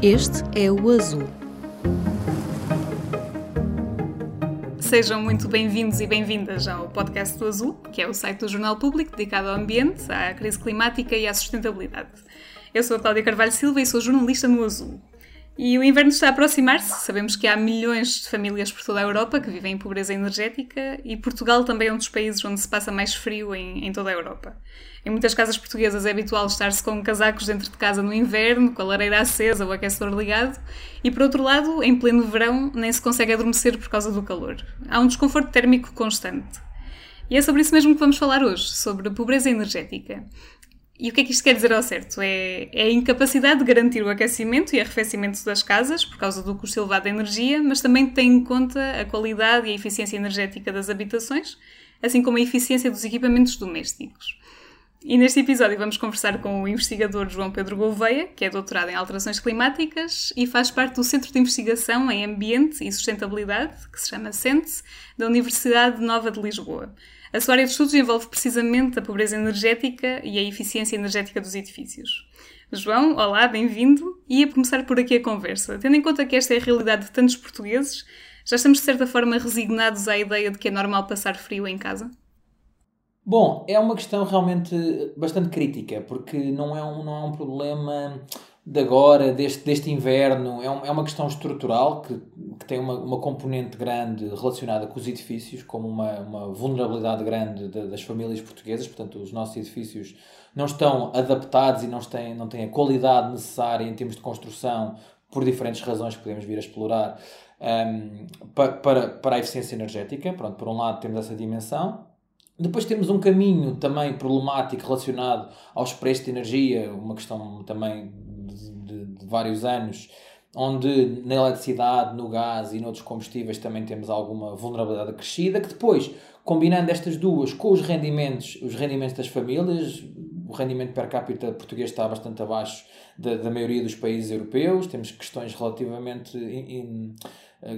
Este é o Azul. Sejam muito bem-vindos e bem-vindas ao podcast do Azul, que é o site do Jornal Público dedicado ao ambiente, à crise climática e à sustentabilidade. Eu sou a Cláudia Carvalho Silva e sou jornalista no Azul. E o inverno está a aproximar-se. Sabemos que há milhões de famílias por toda a Europa que vivem em pobreza energética e Portugal também é um dos países onde se passa mais frio em, em toda a Europa. Em muitas casas portuguesas é habitual estar-se com casacos dentro de casa no inverno, com a lareira acesa o aquecedor ligado, e por outro lado, em pleno verão, nem se consegue adormecer por causa do calor. Há um desconforto térmico constante. E é sobre isso mesmo que vamos falar hoje, sobre pobreza energética. E o que é que isto quer dizer ao certo? É, é, a incapacidade de garantir o aquecimento e arrefecimento das casas por causa do custo elevado de energia, mas também tem em conta a qualidade e a eficiência energética das habitações, assim como a eficiência dos equipamentos domésticos. E neste episódio vamos conversar com o investigador João Pedro Gouveia, que é doutorado em alterações climáticas e faz parte do Centro de Investigação em Ambiente e Sustentabilidade, que se chama CENTE, da Universidade Nova de Lisboa. A sua área de estudos envolve precisamente a pobreza energética e a eficiência energética dos edifícios. João, olá, bem-vindo. E a começar por aqui a conversa. Tendo em conta que esta é a realidade de tantos portugueses, já estamos de certa forma resignados à ideia de que é normal passar frio em casa? Bom, é uma questão realmente bastante crítica, porque não é um, não é um problema de agora, deste, deste inverno, é, um, é uma questão estrutural que, que tem uma, uma componente grande relacionada com os edifícios, como uma, uma vulnerabilidade grande de, das famílias portuguesas, portanto, os nossos edifícios não estão adaptados e não têm, não têm a qualidade necessária em termos de construção, por diferentes razões que podemos vir a explorar, um, para, para, para a eficiência energética. Pronto, por um lado temos essa dimensão, depois temos um caminho também problemático relacionado aos preços de energia, uma questão também de, de, vários anos, onde na eletricidade, no gás e noutros combustíveis também temos alguma vulnerabilidade acrescida, que depois, combinando estas duas com os rendimentos, os rendimentos das famílias, o rendimento per capita português está bastante abaixo da, da maioria dos países europeus, temos questões relativamente in, in,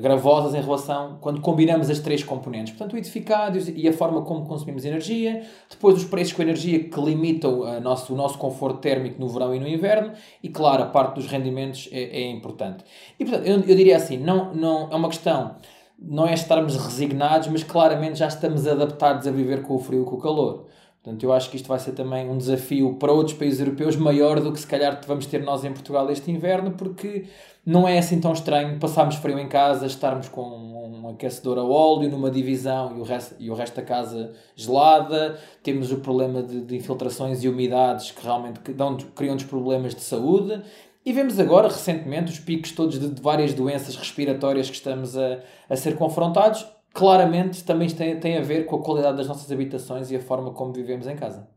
gravosas em relação quando combinamos as três componentes. Portanto, o edificado e a forma como consumimos energia, depois os preços com energia que limitam a nosso, o nosso conforto térmico no verão e no inverno, e claro, a parte dos rendimentos é, é importante. E portanto, eu, eu diria assim, não, não é uma questão, não é estarmos resignados, mas claramente já estamos adaptados a viver com o frio e com o calor. Portanto, eu acho que isto vai ser também um desafio para outros países europeus maior do que se calhar vamos ter nós em Portugal este inverno, porque não é assim tão estranho passarmos frio em casa, estarmos com um aquecedor a óleo numa divisão e o resto, e o resto da casa gelada. Temos o problema de, de infiltrações e umidades que realmente criam-nos problemas de saúde. E vemos agora, recentemente, os picos todos de, de várias doenças respiratórias que estamos a, a ser confrontados claramente também tem, tem a ver com a qualidade das nossas habitações e a forma como vivemos em casa.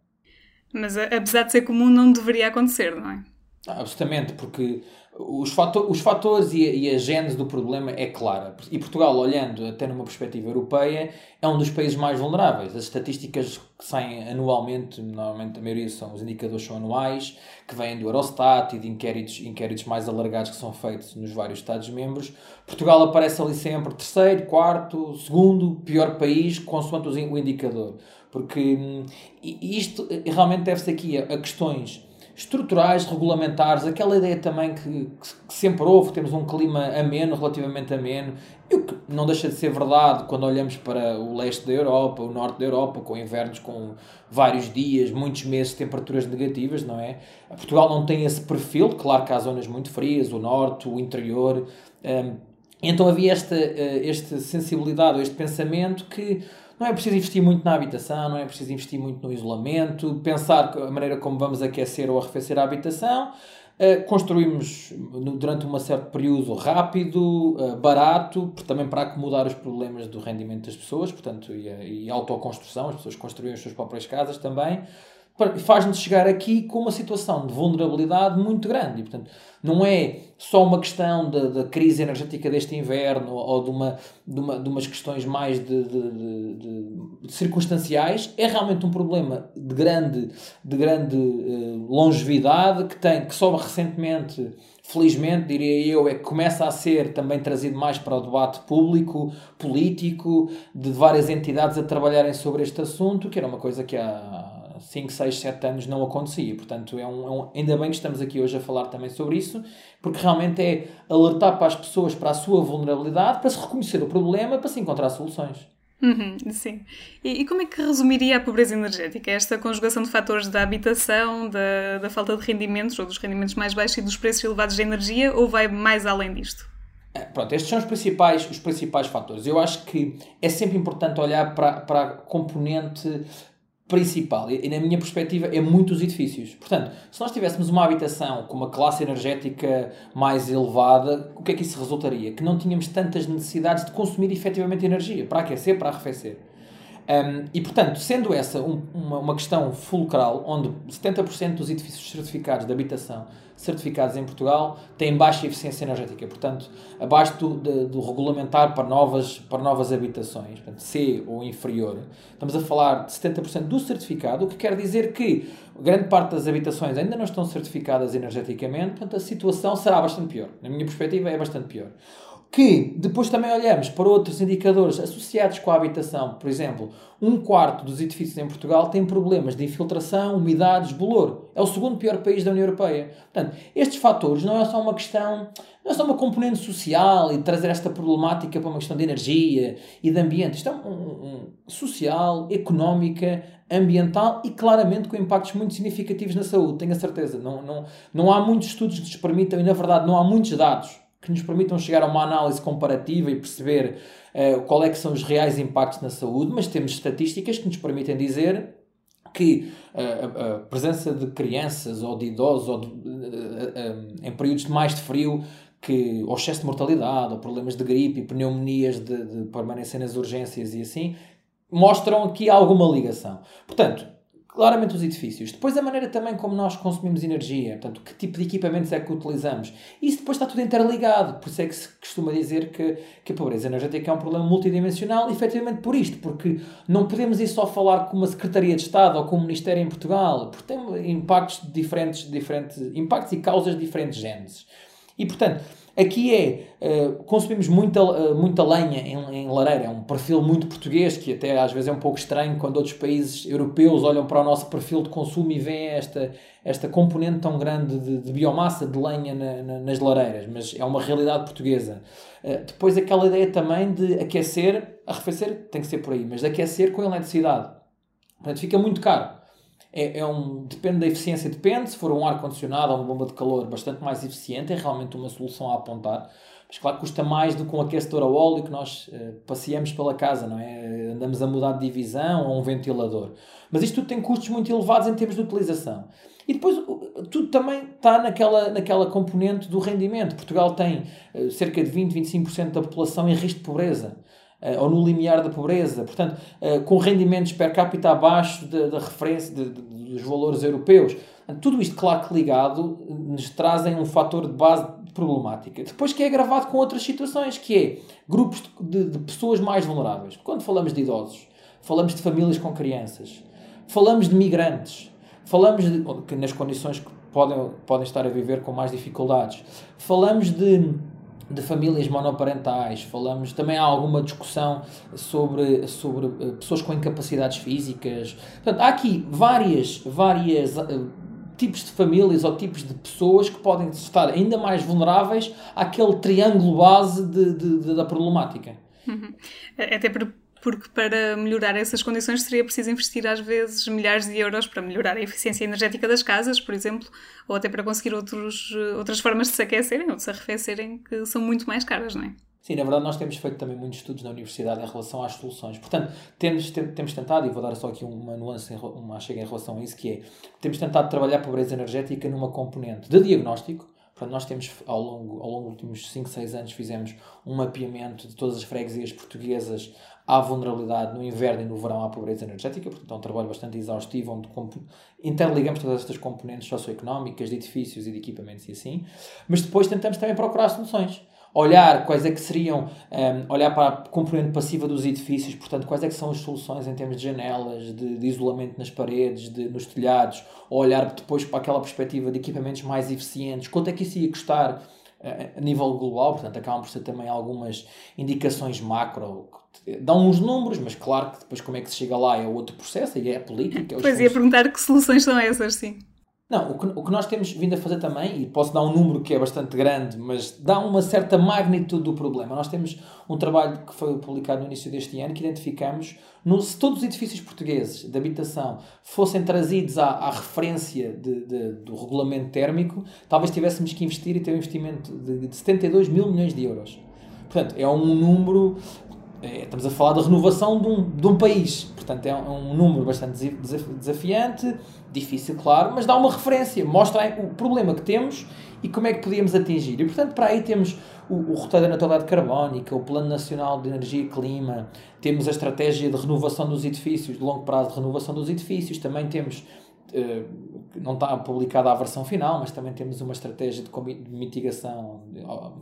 Mas apesar de ser comum, não deveria acontecer, não é? Ah, absolutamente, porque os, fator, os fatores e a, e a gênese do problema é clara. E Portugal, olhando até numa perspectiva europeia, é um dos países mais vulneráveis. As estatísticas que saem anualmente, normalmente a maioria são os indicadores são anuais, que vêm do Eurostat e de inquéritos, inquéritos mais alargados que são feitos nos vários Estados-membros. Portugal aparece ali sempre terceiro, quarto, segundo, pior país, consoante o indicador. Porque hum, isto realmente deve-se aqui a questões estruturais, regulamentares, aquela ideia também que, que, sempre houve, temos um clima ameno, relativamente ameno, e o que não deixa de ser verdade quando olhamos para o leste da Europa, o norte da Europa, com invernos com vários dias, muitos meses temperaturas negativas, não é? Portugal não tem esse perfil, claro que há zonas muito frias, o norte, o interior, um, então havia esta, uh, esta sensibilidade, este pensamento que não é preciso investir muito na habitação, não é preciso investir muito no isolamento, pensar a maneira como vamos aquecer ou arrefecer a habitação. Uh, construímos durante um certo período rápido, uh, barato, também para acomodar os problemas do rendimento das pessoas, portanto, e, e autoconstrução, as pessoas construíam as suas próprias casas também faz-nos chegar aqui com uma situação de vulnerabilidade muito grande. E, portanto, não é só uma questão da, crise energética deste inverno ou de, uma, de, uma, de umas questões mais de, de circunstanciais, é realmente um problema de grande, de grande uh, longevidade que, tem, que só recentemente felizmente, diria eu, é que começa a ser também trazido mais para o debate público, político, de várias entidades a trabalharem sobre este assunto, que era uma coisa que há 5, 6, 7 anos não acontecia. Portanto, é um, é um, ainda bem que estamos aqui hoje a falar também sobre isso, porque realmente é alertar para as pessoas para a sua vulnerabilidade, para se reconhecer o problema, para se encontrar soluções. Uhum, sim. E, e, como é que resumiria a pobreza energética? Esta conjugação de fatores da habitação, da, da falta de rendimentos, ou dos rendimentos mais baixos e dos preços elevados de energia, ou vai mais além disto? É, pronto, estes são os principais, os principais fatores. Eu acho que é sempre importante olhar para, para a componente principal, e, na minha perspectiva, é muitos edifícios. Portanto, se nós tivéssemos uma habitação com uma classe energética mais elevada, o que é que isso resultaria? Que não tínhamos tantas necessidades de consumir efetivamente energia, para aquecer, para arrefecer. Um, e, portanto, sendo essa um, uma, uma questão fulcral, onde 70% dos edifícios certificados de habitação certificados em Portugal têm baixa eficiência energética, portanto, abaixo do, do regulamentar para novas, para novas habitações, portanto, C ou inferior, estamos a falar de 70% do certificado, o que quer dizer que grande parte das habitações ainda não estão certificadas energeticamente, portanto, a situação será bastante pior. Na minha perspectiva, é bastante pior que depois também olhamos para outros indicadores associados com a habitação. Por exemplo, um quarto dos edifícios em Portugal tem problemas de infiltração, umidade, bolor. É o segundo pior país da União Europeia. Portanto, estes fatores não é só uma questão, não é só uma componente social e trazer esta problemática para uma questão de energia e de ambiente. Isto é um, um social, económica, ambiental e claramente com impactos muito significativos na saúde, tenho a certeza. Não, não, não há muitos estudos que nos permitam e, na verdade, não há muitos dados que nos permitam chegar a uma análise comparativa e perceber uh, qual é que são os reais impactos na saúde, mas temos estatísticas que nos permitem dizer que uh, a, presença de crianças ou de idosos ou de, uh, em períodos de mais de frio que ou excesso de mortalidade ou problemas de gripe e pneumonias de, de permanência nas urgências e assim mostram aqui alguma ligação. Portanto, claramente os edifícios. Depois a maneira também como nós consumimos energia, portanto, que tipo de equipamentos é que utilizamos. Isso depois está tudo interligado. Por isso é que se costuma dizer que, que a pobreza energética é um problema multidimensional, efetivamente por isto, porque não podemos ir só falar com uma Secretaria de Estado ou com um Ministério em Portugal, porque tem impactos diferentes, diferentes impactos e causas de diferentes genes. E portanto, Aqui é, uh, consumimos muita, uh, muita lenha em, em, lareira, é um perfil muito português, que até às vezes é um pouco estranho quando outros países europeus olham para o nosso perfil de consumo e veem esta, esta componente tão grande de, de biomassa de lenha na, na, nas lareiras, mas é uma realidade portuguesa. Uh, depois aquela ideia também de aquecer, arrefecer tem que ser por aí, mas de aquecer com eletricidade. Portanto, fica muito caro é, é um, depende da eficiência, depende. Se for um ar-condicionado ou uma bomba de calor bastante mais eficiente, é realmente uma solução a apontar. Mas claro, custa mais do que um aquecedor a óleo que nós uh, passeamos pela casa, não é? Andamos a mudar de divisão ou um ventilador. Mas isto tudo tem custos muito elevados em termos de utilização. E depois tudo também está naquela, naquela componente do rendimento. Portugal tem uh, cerca de 20, 25% da população em risco de pobreza. Eh, ou no limiar da pobreza, portanto, eh, com rendimentos per capita abaixo da referência de, de, dos valores europeus. Tudo isto, claro que ligado, nos trazem um fator de base problemática. Depois que é agravado com outras situações, que é grupos de, de pessoas mais vulneráveis. Quando falamos de idosos, falamos de famílias com crianças, falamos de migrantes, falamos de, que nas condições que podem, podem estar a viver com mais dificuldades, falamos de de famílias monoparentais, falamos também há alguma discussão sobre, sobre eh, pessoas com incapacidades físicas. Portanto, há aqui várias, várias uh, tipos de famílias ou tipos de pessoas que podem estar ainda mais vulneráveis àquele triângulo base de, de, de da problemática. Uhum. Até por porque para melhorar essas condições seria preciso investir às vezes milhares de euros para melhorar a eficiência energética das casas, por exemplo, ou até para conseguir outros, outras formas de se aquecerem ou de se arrefecerem que são muito mais caras, não é? Sim, na verdade nós temos feito também muitos estudos na universidade em relação às soluções. Portanto, temos, temos tentado, e vou dar só aqui uma nuance, uma chega em relação a isso, que é, temos tentado trabalhar a pobreza energética numa componente de diagnóstico, Portanto, nós temos, ao longo, ao longo dos últimos 5, 6 anos, fizemos um mapeamento de todas as freguesias portuguesas à vulnerabilidade no inverno e no verão à pobreza energética. Portanto, é um trabalho bastante exaustivo, onde interligamos todas estas componentes socioeconómicas, de edifícios e de equipamentos e assim. Mas depois tentamos também procurar soluções olhar quais é que seriam, um, olhar para a componente passiva dos edifícios, portanto, quais é que são as soluções em termos de janelas, de, de isolamento nas paredes, de, nos telhados, olhar depois para aquela perspectiva de equipamentos mais eficientes, quanto é que isso ia custar uh, a nível global, portanto, acabam por ser também algumas indicações macro, dão uns números, mas claro que depois como é que se chega lá é outro processo, e é a política. É pois ia perguntar que soluções são essas, sim. Não, o que, o que nós temos vindo a fazer também, e posso dar um número que é bastante grande, mas dá uma certa magnitude do problema. Nós temos um trabalho que foi publicado no início deste ano que identificamos no, se todos os edifícios portugueses de habitação fossem trazidos à, à referência de, de, do regulamento térmico, talvez tivéssemos que investir e ter um investimento de, de 72 mil milhões de euros. Portanto, é um número estamos a falar da renovação de um, de um país. Portanto, é um, um, número bastante desafiante, difícil, claro, mas dá uma referência, mostra o problema que temos e como é que podíamos atingir. E, portanto, para aí temos o, o roteiro da neutralidade carbónica, o Plano Nacional de Energia e Clima, temos a estratégia de renovação dos edifícios, de longo prazo de renovação dos edifícios, também temos eh, não está publicada a versão final, mas também temos uma estratégia de mitigação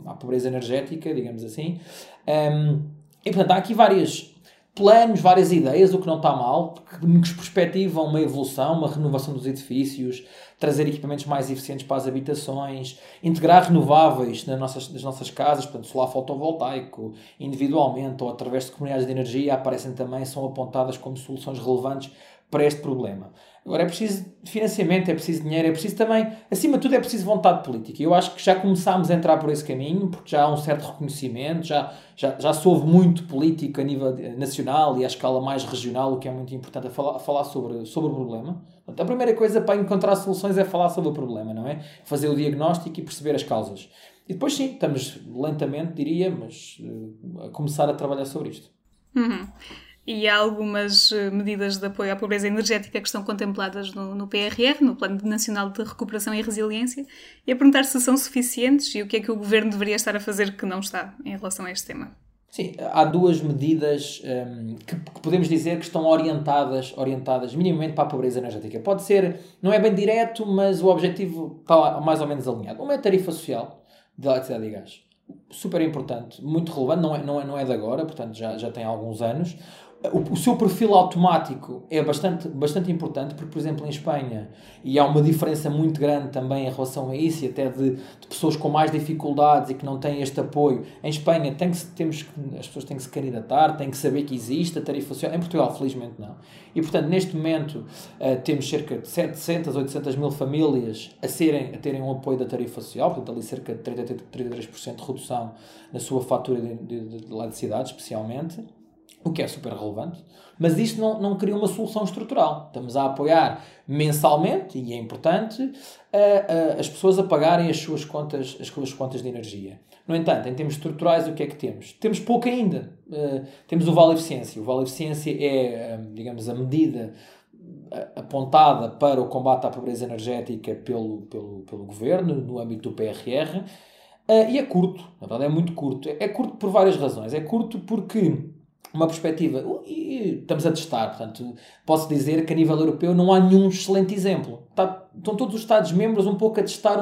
à pobreza energética, digamos assim. Um, e portanto há aqui vários planos, várias ideias, o que não está mal, que perspectivam uma evolução, uma renovação dos edifícios, trazer equipamentos mais eficientes para as habitações, integrar renováveis nas nossas, nas nossas casas, portanto, solar fotovoltaico, individualmente ou através de comunidades de energia, aparecem também, são apontadas como soluções relevantes para este problema. Agora é preciso financiamento, é preciso dinheiro, é preciso também, acima de tudo, é preciso vontade política. Eu acho que já começámos a entrar por esse caminho, porque já há um certo reconhecimento, já, já, já se ouve muito político a nível nacional e à escala mais regional, o que é muito importante, a falar, a falar sobre, sobre o problema. a primeira coisa para encontrar soluções é falar sobre o problema, não é? Fazer o diagnóstico e perceber as causas. E depois, sim, estamos lentamente, diria, mas uh, a começar a trabalhar sobre isto. Uhum e há algumas eh, medidas de apoio à pobreza energética que estão contempladas no, no, PRR, no Plano Nacional de Recuperação e Resiliência, e a perguntar se são suficientes e o que é que o Governo deveria estar a fazer que não está em relação a este tema. Sim, há duas medidas um, ehm, que, que, podemos dizer que estão orientadas, orientadas minimamente para a pobreza energética. Pode ser, não é bem direto, mas o objetivo está mais ou menos alinhado. Uma é a tarifa social de eletricidade e gás. Super importante, muito relevante, não é, não é, não é de agora, portanto já, já tem alguns anos o, seu perfil automático é bastante, bastante importante, porque, por exemplo, em Espanha, e há uma diferença muito grande também em relação a isso, e até de, de pessoas com mais dificuldades e que não têm este apoio. Em Espanha, tem que, temos, as pessoas têm que se candidatar, têm que saber que existe a tarifa social. Em Portugal, felizmente, não. E, portanto, neste momento, uh, temos cerca de 700, 800 mil famílias a, serem, a terem um apoio da tarifa social, portanto, ali cerca de 33% de redução na sua fatura de, de, de eletricidade, especialmente o que é super relevante, mas isto não, não cria uma solução estrutural. Estamos a apoiar mensalmente, e é importante, a, a, as pessoas a pagarem as suas, contas, as suas contas de energia. No entanto, em termos estruturais, o que é que temos? Temos pouco ainda. Uh, temos o Vale Eficiência. O Vale Eficiência é, digamos, a medida apontada para o combate à pobreza energética pelo, pelo, pelo governo, no âmbito do PRR, uh, e é curto, na verdade é muito curto. É curto por várias razões. É curto porque uma perspectiva. E estamos a testar, portanto, posso dizer que a nível europeu não há nenhum excelente exemplo. Está, estão todos os Estados-membros um pouco a testar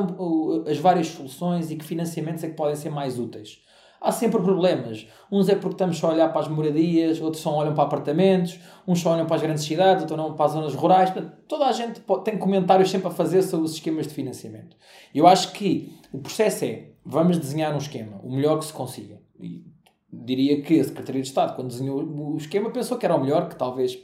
as várias soluções e que financiamentos é que podem ser mais úteis. Há sempre problemas. Uns é porque estamos só a olhar para as moradias, outros só olham para apartamentos, uns só olham para as grandes cidades, outros não para as zonas rurais. Toda a gente tem comentários sempre a fazer sobre os esquemas de financiamento. Eu acho que o processo é, vamos desenhar um esquema, o melhor que se consiga. E diria que a Secretaria de Estado, quando desenhou o esquema, pensou que era o melhor, que talvez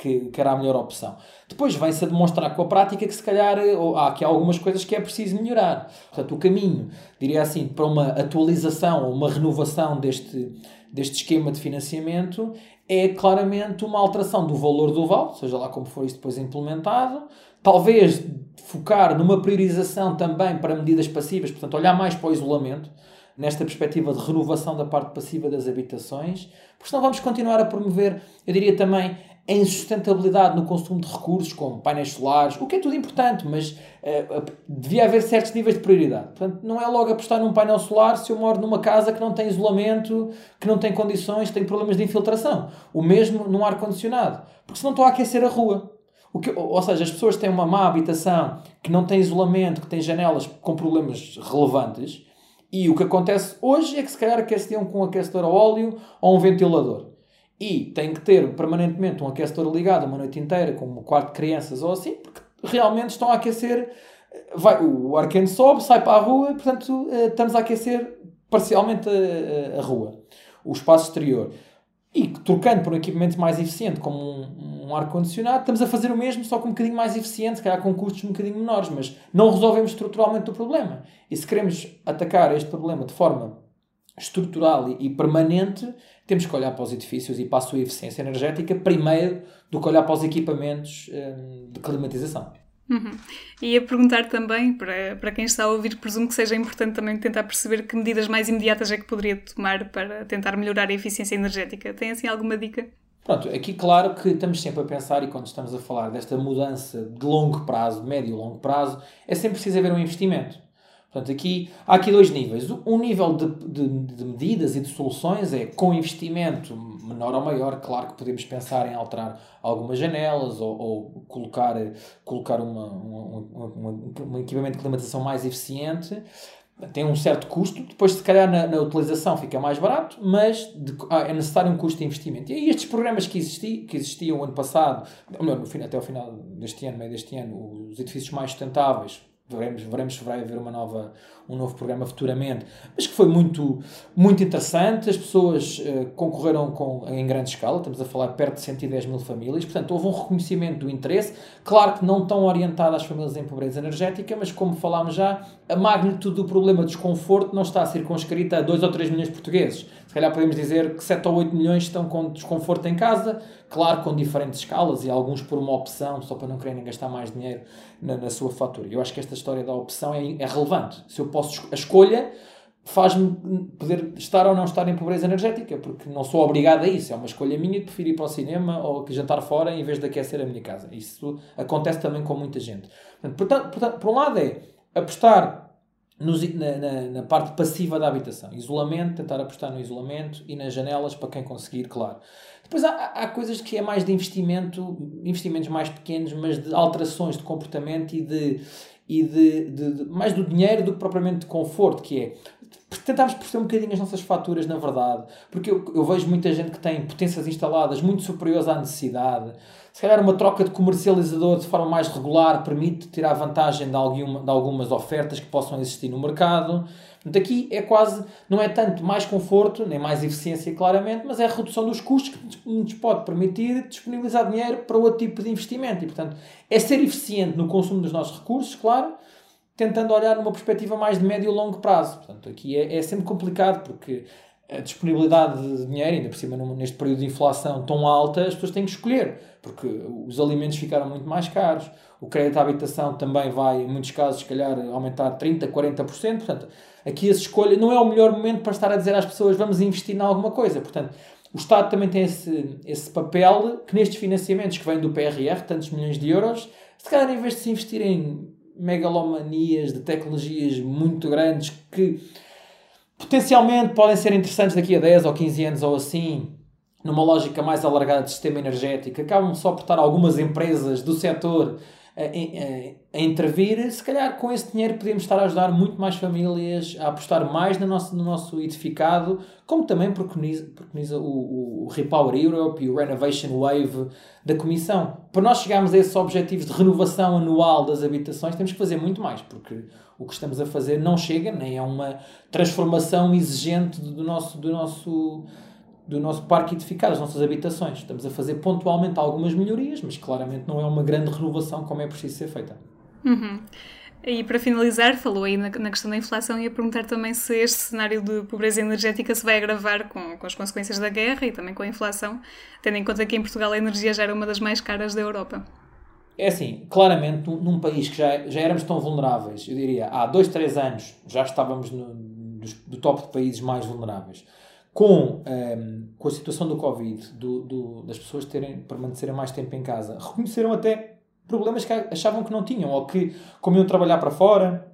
que, que era a melhor opção. Depois vem-se a demonstrar com a prática que se calhar ou, há aqui algumas coisas que é preciso melhorar. Portanto, o caminho, diria assim, para uma atualização ou uma renovação deste, deste esquema de financiamento é claramente uma alteração do valor do vale, seja lá como for isso depois implementado, talvez focar numa priorização também para medidas passivas, portanto, olhar mais para o isolamento, nesta perspectiva de renovação da parte passiva das habitações, porque senão vamos continuar a promover, eu diria também, a insustentabilidade no consumo de recursos, como painéis solares, o que é tudo importante, mas uh, devia haver certos níveis de prioridade. Portanto, não é logo apostar num painel solar se eu moro numa casa que não tem isolamento, que não tem condições, tem problemas de infiltração. O mesmo num ar-condicionado, porque senão estou a aquecer a rua. O que, ou seja, as pessoas têm uma má habitação, que não tem isolamento, que tem janelas com problemas relevantes, e o que acontece hoje é que se calhar aqueciam com um aquecedor a óleo ou um ventilador. E tem que ter permanentemente um aquecedor ligado uma noite inteira, como um quarto de crianças ou assim, porque realmente estão a aquecer. Vai, o ar quente sobe, sai para a rua, portanto eh, estamos a aquecer parcialmente a, a, a rua, o espaço exterior. E trocando por um equipamento mais eficiente, como um, um ar-condicionado, estamos a fazer o mesmo, só com um bocadinho mais eficiente, se calhar com custos um bocadinho menores, mas não resolvemos estruturalmente o problema. E se queremos atacar este problema de forma estrutural e, permanente, temos que olhar para os edifícios e para a sua eficiência energética primeiro do que olhar para os equipamentos um, de climatização. Uhum. E a perguntar também, para, para quem está a ouvir, presumo que seja importante também tentar perceber que medidas mais imediatas é que poderia tomar para tentar melhorar a eficiência energética. Tem assim alguma dica? Pronto, aqui claro que estamos sempre a pensar, e quando estamos a falar desta mudança de longo prazo, médio e longo prazo, é sempre preciso haver um investimento. Portanto, aqui, há aqui dois níveis. Um nível de, de, de, medidas e de soluções é com investimento menor ou maior. Claro que podemos pensar em alterar algumas janelas ou, ou colocar, colocar uma, uma, uma, um equipamento de climatização mais eficiente. Tem um certo custo, depois, se calhar, na, na utilização fica mais barato, mas de, ah, é necessário um custo de investimento. E aí, estes programas que, existi, que existiam ano passado, ou melhor, no, até o final deste ano, meio deste ano, os edifícios mais sustentáveis, veremos, veremos se vai haver uma nova, um novo programa futuramente, mas que foi muito, muito interessante. As pessoas uh, concorreram com, em grande escala, estamos a falar perto de 110 mil famílias, portanto, houve um reconhecimento do interesse. Claro que não tão orientado às famílias em pobreza energética, mas como falámos já, a magnitude do problema de desconforto não está circunscrita a 2 ou 3 milhões de portugueses. Se calhar podemos dizer que 7 ou 8 milhões estão com desconforto em casa, claro, com diferentes escalas e alguns por uma opção, só para não quererem gastar mais dinheiro na, na sua fatura. Eu acho que esta história da opção é, é relevante. Se eu posso, a escolha faz-me poder estar ou não estar em pobreza energética, porque não sou obrigado a isso. É uma escolha minha de preferir ir para o cinema ou jantar fora em vez de aquecer a minha casa. Isso acontece também com muita gente. Portanto, portanto por um lado é apostar nos, na, na, na, parte passiva da habitação. Isolamento, tentar apostar no isolamento e nas janelas para quem conseguir, claro. Depois há, há coisas que é mais de investimento, investimentos mais pequenos, mas de alterações de comportamento e de, e de, de, de mais do dinheiro do que propriamente de conforto, que é tentarmos perceber um bocadinho as nossas faturas, na verdade, porque eu, eu vejo muita gente que tem potências instaladas muito superiores à necessidade. Se calhar uma troca de comercializador de forma mais regular permite tirar vantagem de, alguma, de algumas ofertas que possam existir no mercado. Portanto, aqui é quase, não é tanto mais conforto, nem mais eficiência, claramente, mas é a redução dos custos que nos pode permitir disponibilizar dinheiro para outro tipo de investimento. E, portanto, é ser eficiente no consumo dos nossos recursos, claro, tentando olhar numa perspectiva mais de médio e longo prazo. Portanto, aqui é, é sempre complicado porque a disponibilidade de dinheiro, ainda por cima neste período de inflação tão alta, as pessoas têm que escolher, porque os alimentos ficaram muito mais caros, o crédito à habitação também vai, em muitos casos, se calhar, aumentar 30%, 40%, portanto, aqui a escolha não é o melhor momento para estar a dizer às pessoas vamos investir em alguma coisa, portanto, o Estado também tem esse, esse papel que nestes financiamentos que vêm do PRR, tantos milhões de euros, se calhar em vez de se investir em megalomanias de tecnologias muito grandes que potencialmente podem ser interessantes daqui a 10 ou 15 anos ou assim, numa lógica mais alargada de sistema energético, acabam só por estar algumas empresas do setor a, intervir, se calhar com esse dinheiro podemos estar a ajudar muito mais famílias a apostar mais no nosso, no nosso edificado, como também preconiza, preconiza o, o Repower Europe e o Renovation Wave da Comissão. Para nós chegarmos a esses objetivos de renovação anual das habitações, temos que fazer muito mais, porque o que estamos a fazer não chega, nem é uma transformação exigente do nosso, do nosso do nosso parque edificado, as nossas habitações. Estamos a fazer pontualmente algumas melhorias, mas claramente não é uma grande renovação como é preciso ser feita. Uhum. E para finalizar, falou aí na, na, questão da inflação e a perguntar também se este cenário de pobreza energética se vai agravar com, com as consequências da guerra e também com a inflação, tendo em conta que em Portugal a energia já era uma das mais caras da Europa. É assim, claramente, num país que já, já éramos tão vulneráveis, eu diria, há dois, três anos já estávamos no, dos, do top de países mais vulneráveis. Com, um, com a situação do Covid, do, do, das pessoas terem, permanecerem mais tempo em casa, reconheceram até problemas que achavam que não tinham, ou que, como iam trabalhar para fora,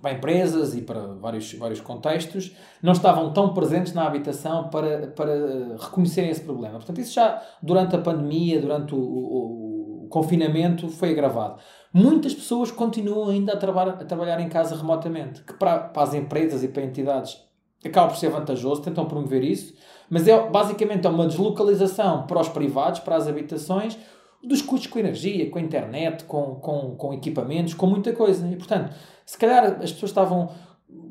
para empresas e para vários, vários contextos, não estavam tão presentes na habitação para, para reconhecerem esse problema. Portanto, isso já durante a pandemia, durante o, o, o confinamento, foi agravado. Muitas pessoas continuam ainda a, traba a trabalhar em casa remotamente, que para, para as empresas e para entidades acaba por ser vantajoso, tentam promover isso, mas é basicamente é uma deslocalização para os privados, para as habitações, dos custos com energia, com internet, com, com, com equipamentos, com muita coisa. E, portanto, se calhar as pessoas estavam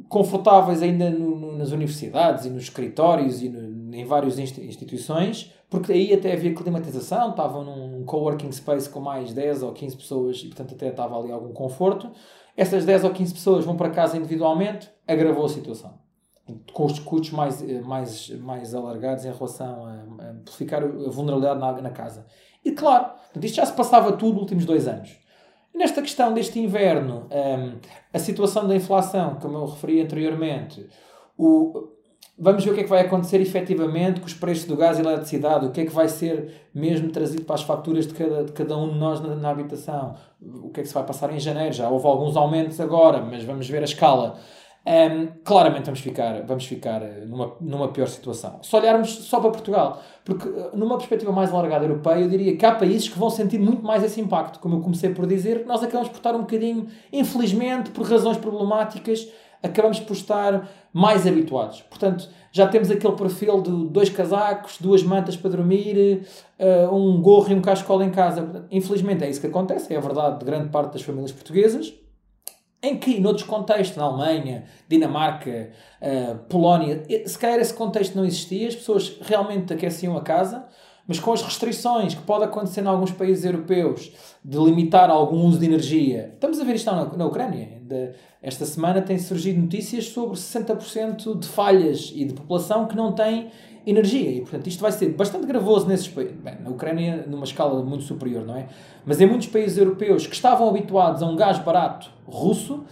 confortáveis ainda no, no, nas universidades e nos escritórios e no, em várias instituições, porque aí até havia climatização, estavam num coworking space com mais 10 ou 15 pessoas e, portanto, até estava ali algum conforto. Essas 10 ou 15 pessoas vão para casa individualmente, agravou a situação. Com os custos mais, mais, mais alargados em relação a, amplificar a vulnerabilidade na, na casa. E claro, isto já se passava tudo nos últimos dois anos. Nesta questão deste inverno, um, a situação da inflação, como eu referi anteriormente, o, vamos ver o que é que vai acontecer efetivamente com os preços do gás e eletricidade, o que é que vai ser mesmo trazido para as faturas de cada, de cada um de nós na, na habitação, o que é que se vai passar em janeiro. Já houve alguns aumentos agora, mas vamos ver a escala. Um, claramente vamos ficar, vamos ficar eh, numa, numa pior situação. Se olharmos só para Portugal, porque eh, numa perspectiva mais alargada europeia, eu diria que há países que vão sentir muito mais esse impacto. Como eu comecei por dizer, nós acabamos por estar um bocadinho, infelizmente, por razões problemáticas, acabamos por estar mais habituados. Portanto, já temos aquele perfil de dois casacos, duas mantas para dormir, uh, um gorro e um cascola em casa. Infelizmente é isso que acontece, é a verdade de grande parte das famílias portuguesas em que, noutros contextos, na Alemanha, Dinamarca, uh, Polónia, se calhar esse contexto não existia, as pessoas realmente aqueciam a casa, mas com as restrições que pode acontecer em alguns países europeus de limitar algum uso de energia. Estamos a ver isto na, na Ucrânia. De, esta semana têm surgido notícias sobre 60% de falhas e de população que não tem energia. E, portanto, isto vai ser bastante gravoso nesses países. Bem, na Ucrânia, numa escala muito superior, não é? Mas em muitos países europeus que estavam habituados a um gás barato russo,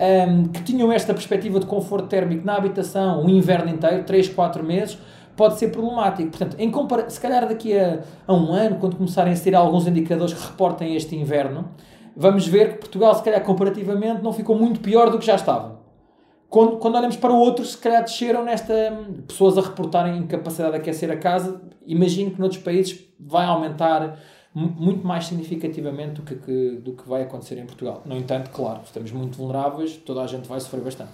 um, que tinham esta perspectiva de conforto térmico na habitação o inverno inteiro, 3, 4 meses, pode ser problemático. Portanto, em compara se calhar daqui a, a um ano, quando começarem a ser alguns indicadores que reportem este inverno, vamos ver que Portugal, se calhar comparativamente, não ficou muito pior do que já estava. Quando, quando olhamos para outros, se calhar desceram nesta. pessoas a reportarem incapacidade de aquecer a casa. Imagino que noutros países vai aumentar muito mais significativamente do que, que, do que vai acontecer em Portugal. No entanto, claro, estamos muito vulneráveis, toda a gente vai sofrer bastante.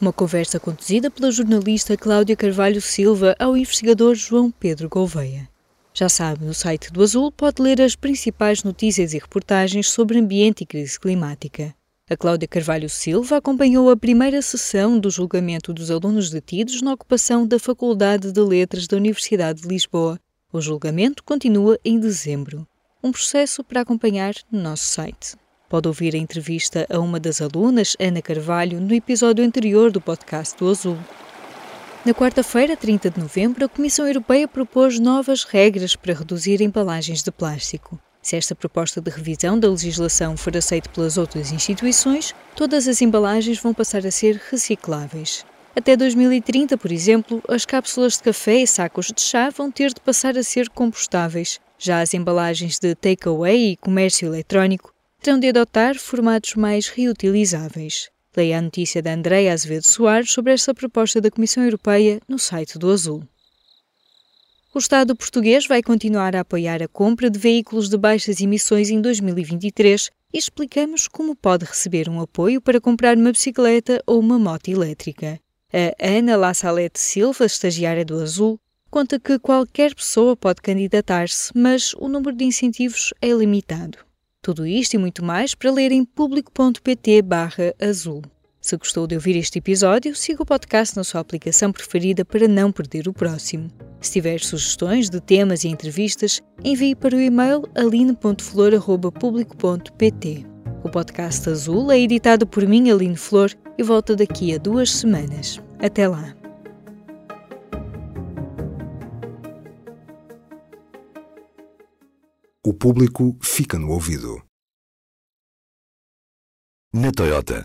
Uma conversa conduzida pela jornalista Cláudia Carvalho Silva ao investigador João Pedro Gouveia. Já sabe, no site do Azul pode ler as principais notícias e reportagens sobre ambiente e crise climática. A Cláudia Carvalho Silva acompanhou a primeira sessão do julgamento dos alunos detidos na ocupação da Faculdade de Letras da Universidade de Lisboa. O julgamento continua em dezembro. Um processo para acompanhar no nosso site. Pode ouvir a entrevista a uma das alunas, Ana Carvalho, no episódio anterior do podcast do Azul. Na quarta-feira, 30 de novembro, a Comissão Europeia propôs novas regras para reduzir embalagens de plástico. Se esta proposta de revisão da legislação for aceita pelas outras instituições, todas as embalagens vão passar a ser recicláveis. Até 2030, por exemplo, as cápsulas de café e sacos de chá vão ter de passar a ser compostáveis. Já as embalagens de takeaway e comércio eletrónico terão de adotar formatos mais reutilizáveis. Leia a notícia da Andréa Azevedo Soares sobre esta proposta da Comissão Europeia no site do Azul. O Estado português vai continuar a apoiar a compra de veículos de baixas emissões em 2023 e explicamos como pode receber um apoio para comprar uma bicicleta ou uma moto elétrica. A Ana La Salete Silva, estagiária do Azul, conta que qualquer pessoa pode candidatar-se, mas o número de incentivos é limitado. Tudo isto e muito mais para ler em público.pt/azul. Se gostou de ouvir este episódio, siga o podcast na sua aplicação preferida para não perder o próximo. Se tiver sugestões de temas e entrevistas, envie para o e-mail aline.flor.público.pt. O podcast Azul é editado por mim, Aline Flor, e volta daqui a duas semanas. Até lá! O público fica no ouvido. Na Toyota